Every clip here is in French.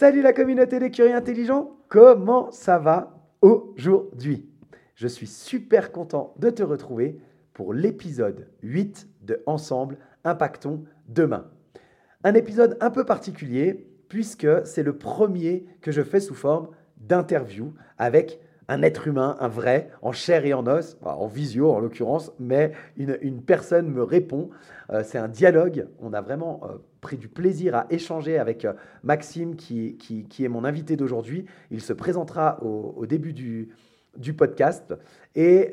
Salut la communauté des curieux intelligents, comment ça va aujourd'hui? Je suis super content de te retrouver pour l'épisode 8 de Ensemble, impactons demain. Un épisode un peu particulier puisque c'est le premier que je fais sous forme d'interview avec un être humain, un vrai, en chair et en os, en visio en l'occurrence, mais une, personne me répond. Euh, c'est un dialogue. On a vraiment euh, pris du plaisir à échanger avec euh, Maxime, qui, qui, est mon invité d'aujourd'hui. Il se présentera au, début du, du, podcast. Et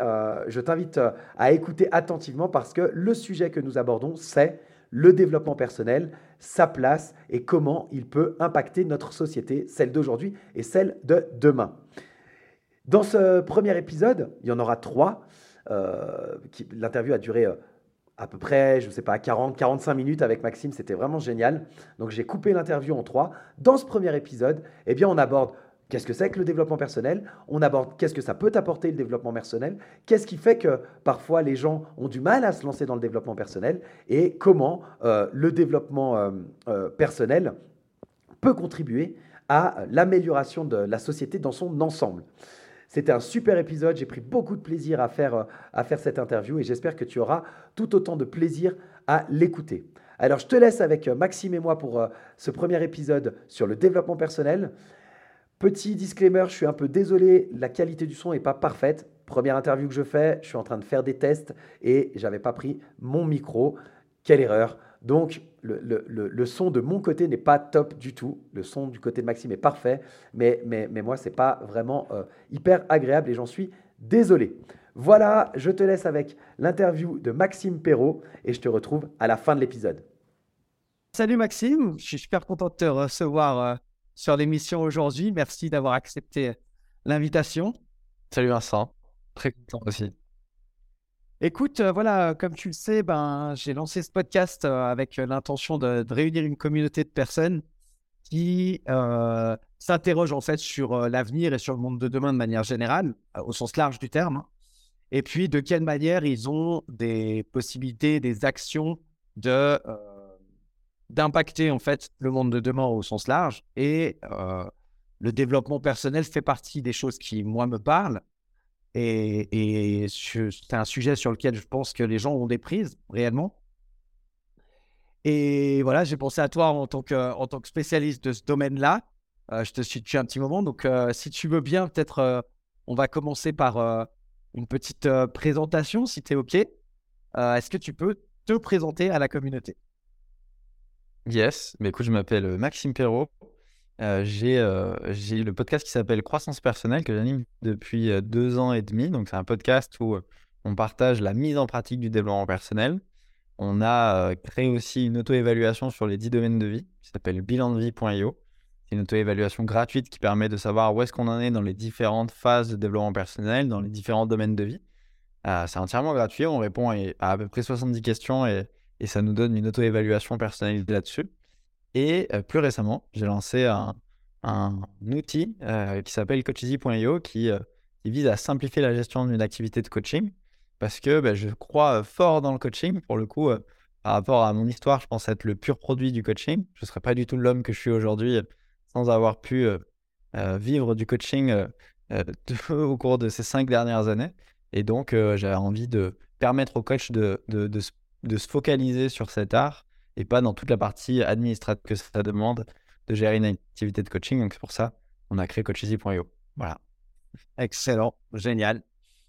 je t'invite à écouter attentivement parce que le sujet que nous abordons, c'est le développement personnel, sa place et comment il peut impacter notre société, celle d'aujourd'hui et celle de demain. Dans ce premier épisode, il y en aura trois. Euh, l'interview a duré euh, à peu près, je ne sais pas, 40, 45 minutes avec Maxime. C'était vraiment génial. Donc j'ai coupé l'interview en trois. Dans ce premier épisode, eh bien, on aborde qu'est-ce que c'est que le développement personnel. On aborde qu'est-ce que ça peut apporter le développement personnel. Qu'est-ce qui fait que parfois les gens ont du mal à se lancer dans le développement personnel et comment euh, le développement personnel peut contribuer à l'amélioration de la société dans son ensemble. C'était un super épisode. J'ai pris beaucoup de plaisir à faire, euh, à faire cette interview et j'espère que tu auras tout autant de plaisir à l'écouter. Alors, je te laisse avec euh, Maxime et moi pour euh, ce premier épisode sur le développement personnel. Petit disclaimer, je suis un peu désolé, la qualité du son n'est pas parfaite. Première interview que je fais, je suis en train de faire des tests et j'avais pas pris mon micro. Quelle erreur. Donc, le, son de mon côté n'est pas top du tout. Le son du côté de Maxime est parfait, mais, mais, mais moi, ce n'est pas vraiment euh, hyper agréable et j'en suis désolé. Voilà, je te laisse avec l'interview de Maxime Perrault et je te retrouve à la fin de l'épisode. Salut Maxime, je suis super content de te recevoir euh, sur l'émission aujourd'hui. Merci d'avoir accepté l'invitation. Salut Vincent, très content aussi. Écoute, euh, voilà, comme tu le sais, ben, j'ai lancé ce podcast euh, avec euh, l'intention de, réunir une communauté de personnes qui s'interrogent en fait sur l'avenir et sur le monde de demain de manière générale, au sens large du terme. Hein. Et puis, de quelle manière ils ont des possibilités, des actions de d'impacter en fait le monde de demain au sens large. Et le développement personnel fait partie des choses qui moi me parlent et, c'est un sujet sur lequel je pense que les gens ont des prises réellement. Et voilà, j'ai pensé à toi en tant que, tant que spécialiste de ce domaine-là. Euh, je te depuis un petit moment. Donc, euh, si tu veux bien, peut-être euh, on va commencer par une petite présentation, si tu es OK. Est-ce que tu peux te présenter à la communauté? Yes, mais écoute, je m'appelle Maxime Perrault. Euh, j'ai euh, j'ai le podcast qui s'appelle Croissance personnelle que j'anime depuis euh, deux ans et demi. Donc, c'est un podcast où on partage la mise en pratique du développement personnel. On a créé aussi une auto-évaluation sur les dix domaines de vie qui s'appelle bilandevie.io. C'est une auto-évaluation gratuite qui permet de savoir où est-ce qu'on en est dans les différentes phases de développement personnel, dans les différents domaines de vie. c'est entièrement gratuit. On répond à, à, peu près 70 questions et, et ça nous donne une auto-évaluation personnalisée là-dessus. Et euh, plus récemment, j'ai lancé un, outil euh, qui s'appelle coacheasy.io euh, qui, vise à simplifier la gestion d'une activité de coaching parce que bah, je crois fort dans le coaching. Pour le coup, par rapport à mon histoire, je pense être le pur produit du coaching. Je ne serais pas du tout l'homme que je suis aujourd'hui sans avoir pu vivre du coaching au cours de ces cinq dernières années. Et donc, j'avais envie de permettre aux coachs de, se focaliser sur cet art et pas dans toute la partie administrative que ça demande de gérer une activité de coaching. Donc c'est pour ça qu'on a créé coacheasy.io. Voilà. Excellent, génial.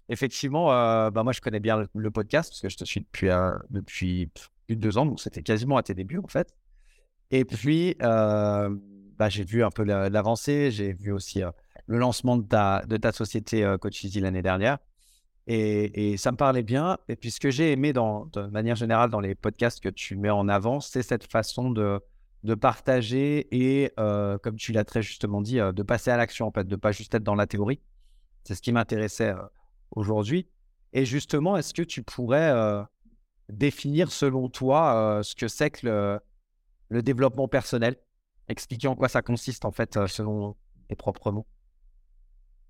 Effectivement, euh, bah moi je connais bien le, podcast parce que je te suis depuis, euh, depuis plus de deux ans, donc c'était quasiment à tes débuts en fait. Et puis, euh, bah, j'ai vu un peu l'avancée, j'ai vu aussi le lancement de ta, de ta société Coach Easy l'année dernière. Et, ça me parlait bien. Et puis, ce que j'ai aimé dans, de manière générale dans les podcasts que tu mets en avant, c'est cette façon de, partager et, comme tu l'as très justement dit, de passer à l'action, en fait, de pas juste être dans la théorie. C'est ce qui m'intéressait aujourd'hui. Et justement, est-ce que tu pourrais définir selon toi ce que c'est que le, le, développement personnel? Expliquer en quoi ça consiste en fait selon tes propres mots.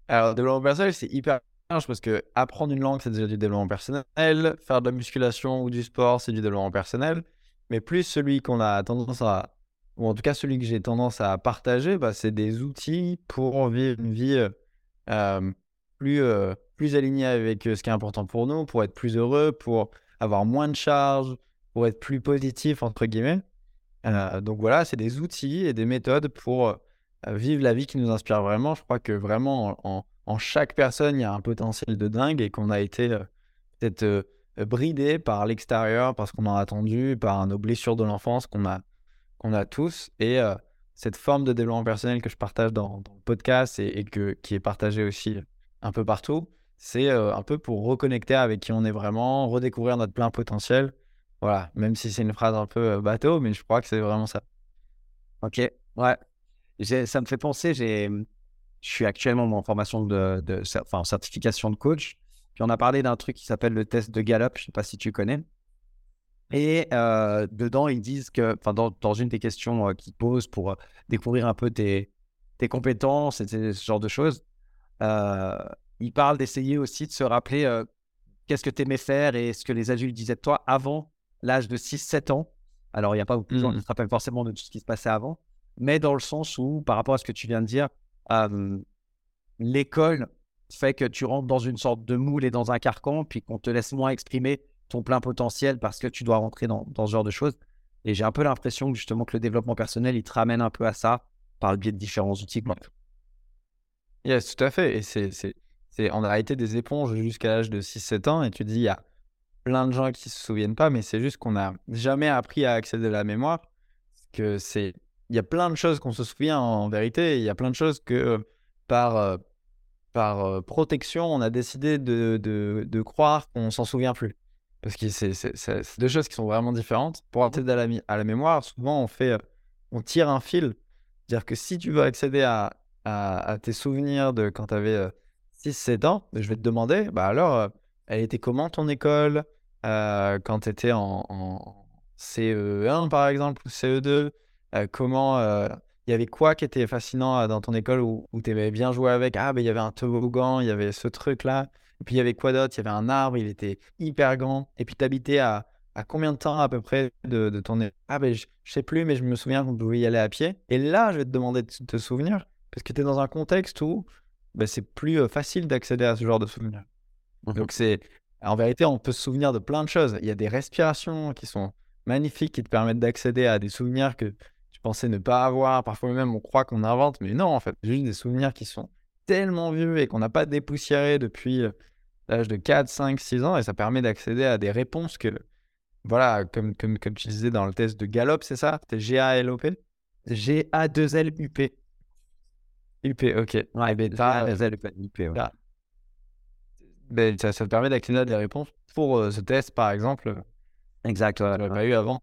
Alors, le développement personnel, c'est hyper parce que apprendre une langue, c'est déjà du développement personnel. Faire de la musculation ou du sport, c'est du développement personnel. Mais plus celui qu'on a tendance à, ou en tout cas celui que j'ai tendance à partager, bah, c'est des outils pour vivre une vie plus, plus aligné avec ce qui est important pour nous, pour être plus heureux, pour avoir moins de charges, pour être plus positif, entre guillemets. donc voilà, c'est des outils et des méthodes pour vivre la vie qui nous inspire vraiment. Je crois que vraiment, en, chaque personne, il y a un potentiel de dingue et qu'on a été peut-être bridé par l'extérieur, parce qu'on a attendu, par nos blessures de l'enfance qu'on a, qu'on a tous. Et cette forme de développement personnel que je partage dans, le podcast et, qui est partagée aussi un peu partout, c'est un peu pour reconnecter avec qui on est vraiment, redécouvrir notre plein potentiel. Voilà, même si c'est une phrase un peu bateau, mais je crois que c'est vraiment ça. Ok, ouais. Ça me fait penser, j'ai, je suis actuellement en formation de, de enfin, certification de coach. Puis on a parlé d'un truc qui s'appelle le test de Gallup, je ne sais pas si tu connais. Et dedans, ils disent que, enfin, dans, dans, une des questions qu'ils posent pour découvrir un peu tes, tes compétences et ce genre de choses, il parle d'essayer aussi de se rappeler qu'est-ce que tu aimais faire et ce que les adultes disaient de toi avant l'âge de 6-7 ans. Alors, il n'y a pas beaucoup de gens qui mmh. se rappellent forcément de tout ce qui se passait avant, mais dans le sens où, par rapport à ce que tu viens de dire, l'école fait que tu rentres dans une sorte de moule et dans un carcan, puis qu'on te laisse moins exprimer ton plein potentiel parce que tu dois rentrer dans, ce genre de choses. Et j'ai un peu l'impression que justement que le développement personnel, il te ramène un peu à ça par le biais de différents outils. Yes, tout à fait. Et c'est on a été des éponges jusqu'à l'âge de 6-7 ans et tu dis, il y a plein de gens qui se souviennent pas, mais c'est juste qu'on n'a jamais appris à accéder à la mémoire. Que c'est, il y a plein de choses qu'on se souvient en vérité, il y a plein de choses que par, euh, par euh, protection, on a décidé de, de, de croire qu'on s'en souvient plus. Parce que c'est deux choses qui sont vraiment différentes. Pour accéder à la, à la mémoire, souvent on fait, on tire un fil. C'est-à-dire que si tu veux accéder à, à, tes souvenirs de quand tu avais 6-7 ans, je vais te demander, bah alors, euh, elle était comment ton école? Euh, quand tu étais en, CE1 par exemple ou CE2 euh, Comment il y avait quoi qui était fascinant dans ton école où, tu aimais bien jouer avec? Ah, ben il y avait un toboggan, il y avait ce truc-là. Et puis il y avait quoi d'autre? Il y avait un arbre, il était hyper grand. Et puis tu habitais à, à combien de temps à peu près de, de ton Ah, ben je, sais plus, mais je me souviens qu'on pouvait y aller à pied. Et là, je vais te demander de te souvenir parce que tu es dans un contexte où bah, c'est plus facile d'accéder à ce genre de souvenirs. Mmh Donc, c'est en vérité, on peut se souvenir de plein de choses. Il y a des respirations qui sont magnifiques qui te permettent d'accéder à des souvenirs que tu pensais ne pas avoir. Parfois même, on croit qu'on invente, mais non, en fait, juste des souvenirs qui sont tellement vieux et qu'on n'a pas dépoussiéré depuis l'âge de 4, 5, 6 ans. Et ça permet d'accéder à des réponses que, voilà, comme, comme, comme tu disais dans le test de Gallup, c'est ça? C'était G-A-L-O-P G-A-2-L-U-P. UP, ok. Ouais, ben, ça, UP, ouais. Ben, ça, ça, te permet d'accéder à des réponses pour euh, ce test, par exemple. Exact, ouais. pas eu avant.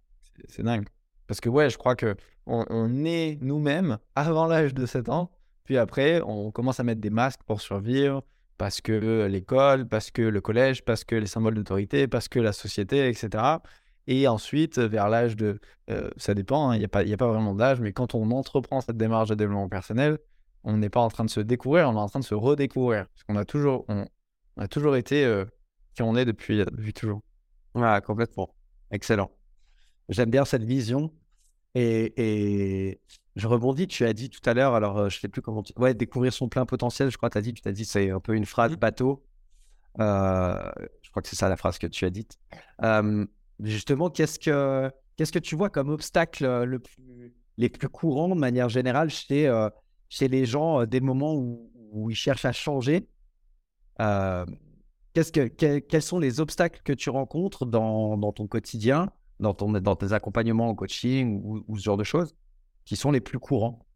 C'est dingue. Parce que, ouais, je crois que on, est nous-mêmes avant l'âge de 7 ans. Puis après, on commence à mettre des masques pour survivre parce que l'école, parce que le collège, parce que les symboles d'autorité, parce que la société, etc. Et ensuite, vers l'âge de... Euh, ça dépend, hein, il n'y a, pas, a pas vraiment d'âge, mais quand on entreprend cette démarche de développement personnel, on n'est pas en train de se découvrir, on est en train de se redécouvrir. Parce qu'on a toujours, on, a toujours été euh, qui on est depuis, euh, toujours. Ouais, complètement. Excellent. J'aime bien cette vision. Et, et, je rebondis, tu as dit tout à l'heure, alors euh, je ne sais plus comment tu... Ouais, découvrir son plein potentiel, je crois que tu as dit, tu as dit, c'est un peu une phrase mmh. bateau. je crois que c'est ça la phrase que tu as dite. justement, qu'est-ce que qu'est-ce que tu vois comme obstacle le les plus courants de manière générale chez, chez les gens des moments où, où, ils cherchent à changer? Qu'est-ce que, Quels sont les obstacles que tu rencontres dans, dans ton quotidien, dans, ton, dans tes accompagnements au coaching ou, ce genre de choses qui sont les plus courants?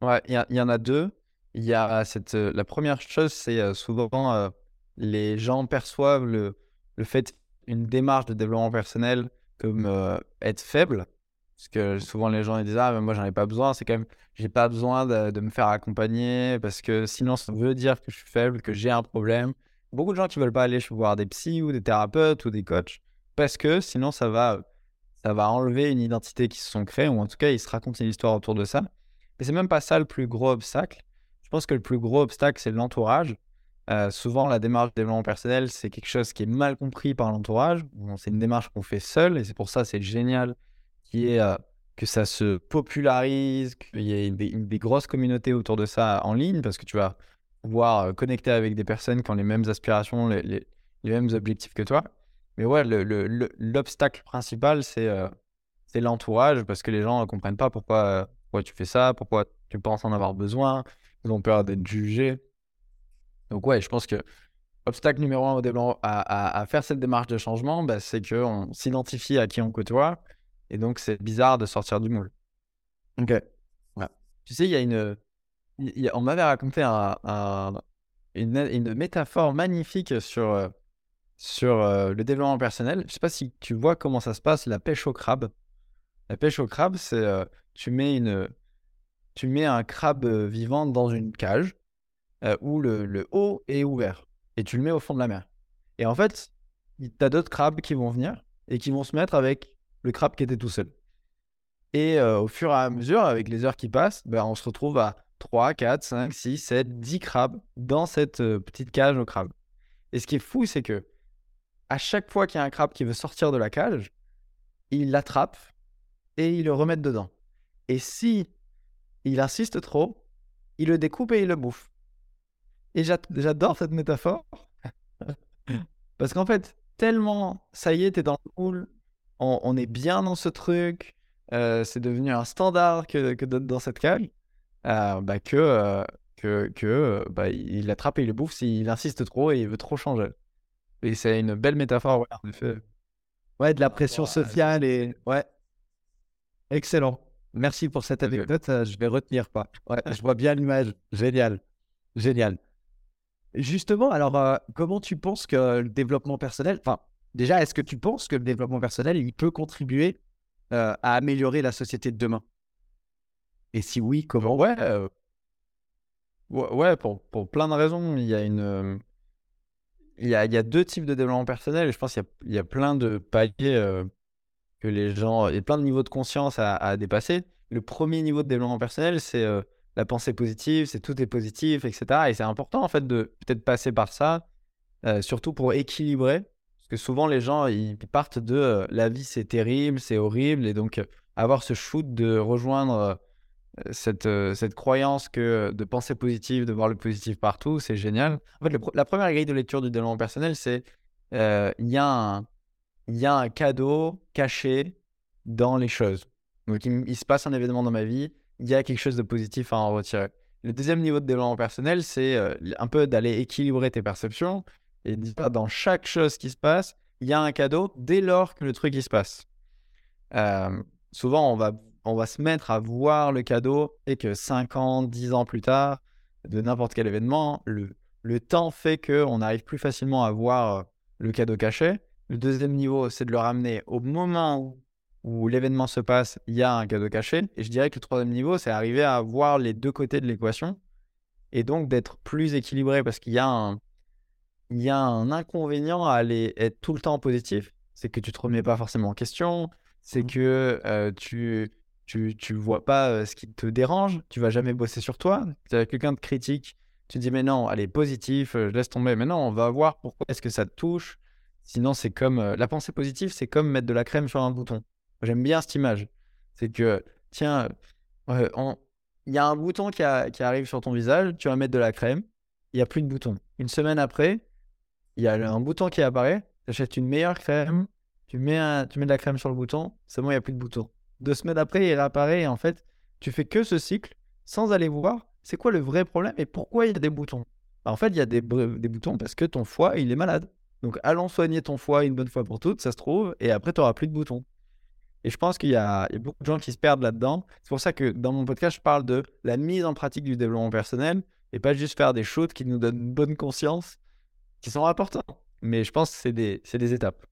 Ouais, il y, en a deux. Y a cette, la première chose, c'est souvent les gens perçoivent le, le fait une démarche de développement personnel comme être faible. Parce que souvent les gens disent ah mais moi j'en ai pas besoin. C'est quand même j'ai pas besoin de, de, me faire accompagner parce que sinon ça veut dire que je suis faible, que j'ai un problème. Beaucoup de gens qui veulent pas aller voir des psys ou des thérapeutes ou des coachs parce que sinon ça va ça va enlever une identité qui se sont créées ou en tout cas ils se racontent une histoire autour de ça. Mais c'est même pas ça le plus gros obstacle. Je pense que le plus gros obstacle, c'est l'entourage. Euh, souvent, la démarche de développement personnel, c'est quelque chose qui est mal compris par l'entourage. c'est une démarche qu'on fait seul et c'est pour ça c'est génial qui est, euh, que ça se popularise, qu'il y ait des, grosses communautés autour de ça en ligne parce que tu vas pouvoir euh, connecter avec des personnes qui ont les mêmes aspirations, les, mêmes objectifs que toi. Mais ouais, l'obstacle principal, c'est c'est l'entourage parce que les gens ne comprennent pas pourquoi pourquoi tu fais ça, pourquoi tu penses en avoir besoin, ils ont peur d'être jugés. Donc ouais, je pense que obstacle numéro un au développement, à, faire cette démarche de changement, bah, c'est qu'on s'identifie à qui on côtoie, et donc c'est bizarre de sortir du moule. Ok. Tu sais, il y a une... on m'avait raconté une, une, métaphore magnifique sur, sur euh, le développement personnel. Je sais pas si tu vois comment ça se passe, la pêche au crabe. La pêche au crabe, c'est euh, tu mets une, tu mets un crabe vivant dans une cage où le, le, haut est ouvert et tu le mets au fond de la mer. Et en fait, tu as d'autres crabes qui vont venir et qui vont se mettre avec le crabe qui était tout seul. Et au fur et à mesure, avec les heures qui passent, ben, on se retrouve à 3, 4, 5, 6, 7, 10 crabes dans cette petite cage au crabe. Et ce qui est fou, c'est que à chaque fois qu'il y a un crabe qui veut sortir de la cage, il l'attrape et il le remet dedans. Et si il insiste trop, il le découpe et il le bouffe. Et j'adore cette métaphore. Parce qu'en fait, tellement, ça y est, t'es dans le moule, on, est bien dans ce truc, euh, c'est devenu un standard que, que dans cette cage, euh, bah que, euh, bah, il l'attrape et il le bouffe s'il insiste trop et il veut trop changer. Et c'est une belle métaphore, ouais, en effet. Ouais, de la pression sociale et. Ouais. Excellent. Merci pour cette anecdote. Euh, je vais retenir pas. Ouais, je vois bien l'image. Génial. Génial. Justement, alors, euh, comment tu penses que le développement personnel, enfin, déjà, est-ce que tu penses que le développement personnel, il peut contribuer euh, à améliorer la société de demain? Et si oui, comment? Ouais, ouais, pour, pour, plein de raisons. Il y a une. Il y a, deux types de développement personnel et je pense qu'il y a, plein de paliers que les gens. Il y a plein de niveaux de conscience à, dépasser. Le premier niveau de développement personnel, c'est euh, la pensée positive, c'est tout est positif, etc. Et c'est important, en fait, de peut-être passer par ça, euh, surtout pour équilibrer. Parce que souvent, les gens, ils partent de euh, la vie, c'est terrible, c'est horrible. Et donc, avoir ce shoot de rejoindre cette, cette croyance que de penser positive, de voir le positif partout, c'est génial. En fait, la première grille de lecture du développement personnel, c'est il y a un il y a un cadeau caché dans les choses. Donc, il, se passe un événement dans ma vie, il y a quelque chose de positif à en retirer. Le deuxième niveau de développement personnel, c'est euh, un peu d'aller équilibrer tes perceptions et dire dans chaque chose qui se passe, il y a un cadeau dès lors que le truc il se passe. Euh, souvent, on va, on va se mettre à voir le cadeau et que 5 ans, 10 ans plus tard, de n'importe quel événement, le, le temps fait qu'on arrive plus facilement à voir euh, le cadeau caché. Le deuxième niveau, c'est de le ramener au moment où, l'événement se passe, il y a un cadeau caché. Et je dirais que le troisième niveau, c'est arriver à voir les deux côtés de l'équation et donc d'être plus équilibré parce qu'il y a un, il y a un inconvénient à aller être tout le temps positif. C'est que tu te remets pas forcément en question. C'est mmh. que euh, tu, tu, tu vois pas ce qui te dérange. Tu vas jamais bosser sur toi. As quelqu'un de critique. Tu dis, mais non, allez, positif, je laisse tomber. Mais non, on va voir pourquoi est-ce que ça te touche. Sinon, c'est comme la pensée positive, c'est comme mettre de la crème sur un bouton. J'aime bien cette image. C'est que, tiens, il y a un bouton qui, arrive sur ton visage, tu vas mettre de la crème, il n'y a plus de bouton. Une semaine après, il y a un bouton qui apparaît, tu achètes une meilleure crème, tu mets, tu mets de la crème sur le bouton, bon, il n'y a plus de bouton. Deux semaines après, il réapparaît et en fait, tu fais que ce cycle sans aller voir c'est quoi le vrai problème et pourquoi il y a des boutons. Bah, en fait, il y a des, boutons parce que ton foie, il est malade. Donc, allons soigner ton foie une bonne fois pour toutes, ça se trouve, et après, tu n'auras plus de boutons. Et je pense qu'il y, a beaucoup de gens qui se perdent là-dedans. C'est pour ça que dans mon podcast, je parle de la mise en pratique du développement personnel et pas juste faire des choses qui nous donnent une bonne conscience, qui sont importantes. Mais je pense que c'est des, étapes.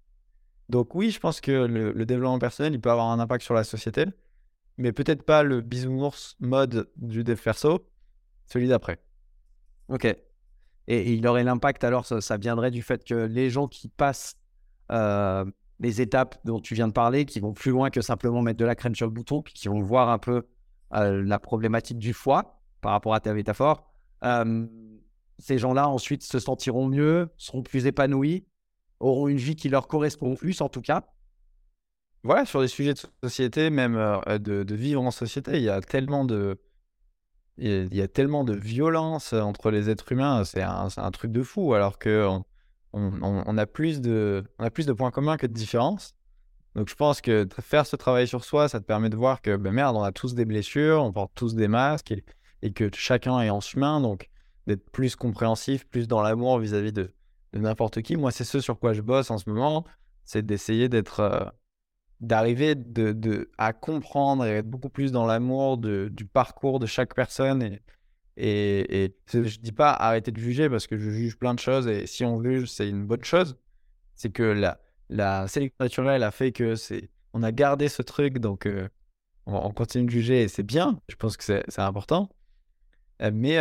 Donc oui, je pense que le, développement personnel, peut avoir un impact sur la société, mais peut-être pas le bisounours mode du dev perso, celui d'après. Ok. Et, il aurait l'impact alors, ça, viendrait du fait que les gens qui passent euh, les étapes dont tu viens de parler, qui vont plus loin que simplement mettre de la crème sur le bouton, qui vont voir un peu euh, la problématique du foie par rapport à ta métaphore, euh, ces gens-là ensuite se sentiront mieux, seront plus épanouis, auront une vie qui leur correspond plus en tout cas. Voilà, sur des sujets de société, même euh, de, vivre en société, il y a tellement de, il y a tellement de violence entre les êtres humains, c'est un, un, truc de fou, alors que on, a plus de, on a plus de points communs que de différences. Donc je pense que faire ce travail sur soi, ça te permet de voir que ben merde, on a tous des blessures, on porte tous des masques et, que chacun est en chemin, donc d'être plus compréhensif, plus dans l'amour vis-à-vis de, n'importe qui. Moi, c'est ce sur quoi je bosse en ce moment, c'est d'essayer d'être, euh, d'arriver de, à comprendre et être beaucoup plus dans l'amour du parcours de chaque personne et, et, et je dis pas arrêter de juger parce que je juge plein de choses et si on juge, c'est une bonne chose. C'est que la, la sélection naturelle a fait que c'est, on a gardé ce truc, donc euh, on, continue de juger et c'est bien. Je pense que c'est, important. Euh, mais,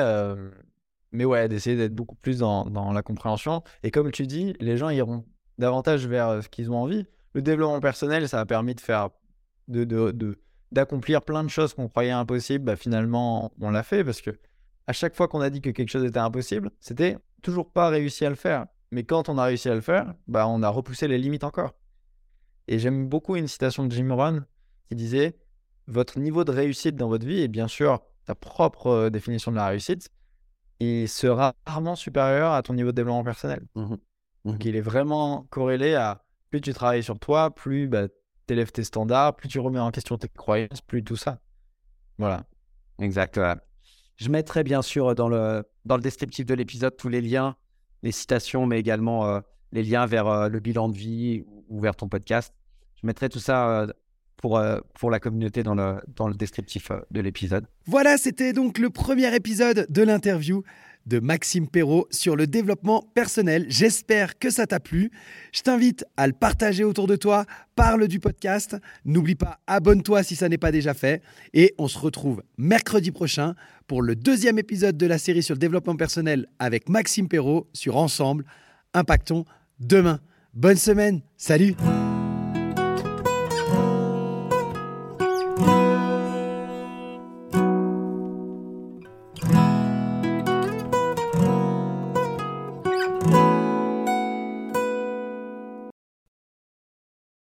mais ouais, d'essayer d'être beaucoup plus dans, dans, la compréhension. Et comme tu dis, les gens iront davantage vers ce qu'ils ont envie. Le développement personnel, ça a permis de faire de, d'accomplir plein de choses qu'on croyait impossibles, bah, finalement, on l'a fait parce que à chaque fois qu'on a dit que quelque chose était impossible, c'était toujours pas réussi à le faire. Mais quand on a réussi à le faire, bah, on a repoussé les limites encore. Et j'aime beaucoup une citation de Jim Rohn qui disait Votre niveau de réussite dans votre vie, et bien sûr ta propre euh, définition de la réussite, il sera rarement supérieur à ton niveau de développement personnel. Mmh Donc mmh il est vraiment corrélé à plus tu travailles sur toi, plus bah, tu élèves tes standards, plus tu remets en question tes croyances, plus tout ça. Voilà. Exact. Je mettrai bien sûr dans le, dans le descriptif de l'épisode tous les liens, les citations, mais également euh, les liens vers euh, le bilan de vie ou vers ton podcast. Je mettrai tout ça euh, pour, pour la communauté dans le, dans le descriptif de l'épisode. Voilà, c'était donc le premier épisode de l'interview de Maxime Perrault sur le développement personnel. J'espère que ça t'a plu. Je t'invite à le partager autour de toi, parle du podcast. N'oublie pas, abonne-toi si ça n'est pas déjà fait. Et on se retrouve mercredi prochain pour le deuxième épisode de la série sur le développement personnel avec Maxime Perrault sur Ensemble. Impactons demain. Bonne semaine. Salut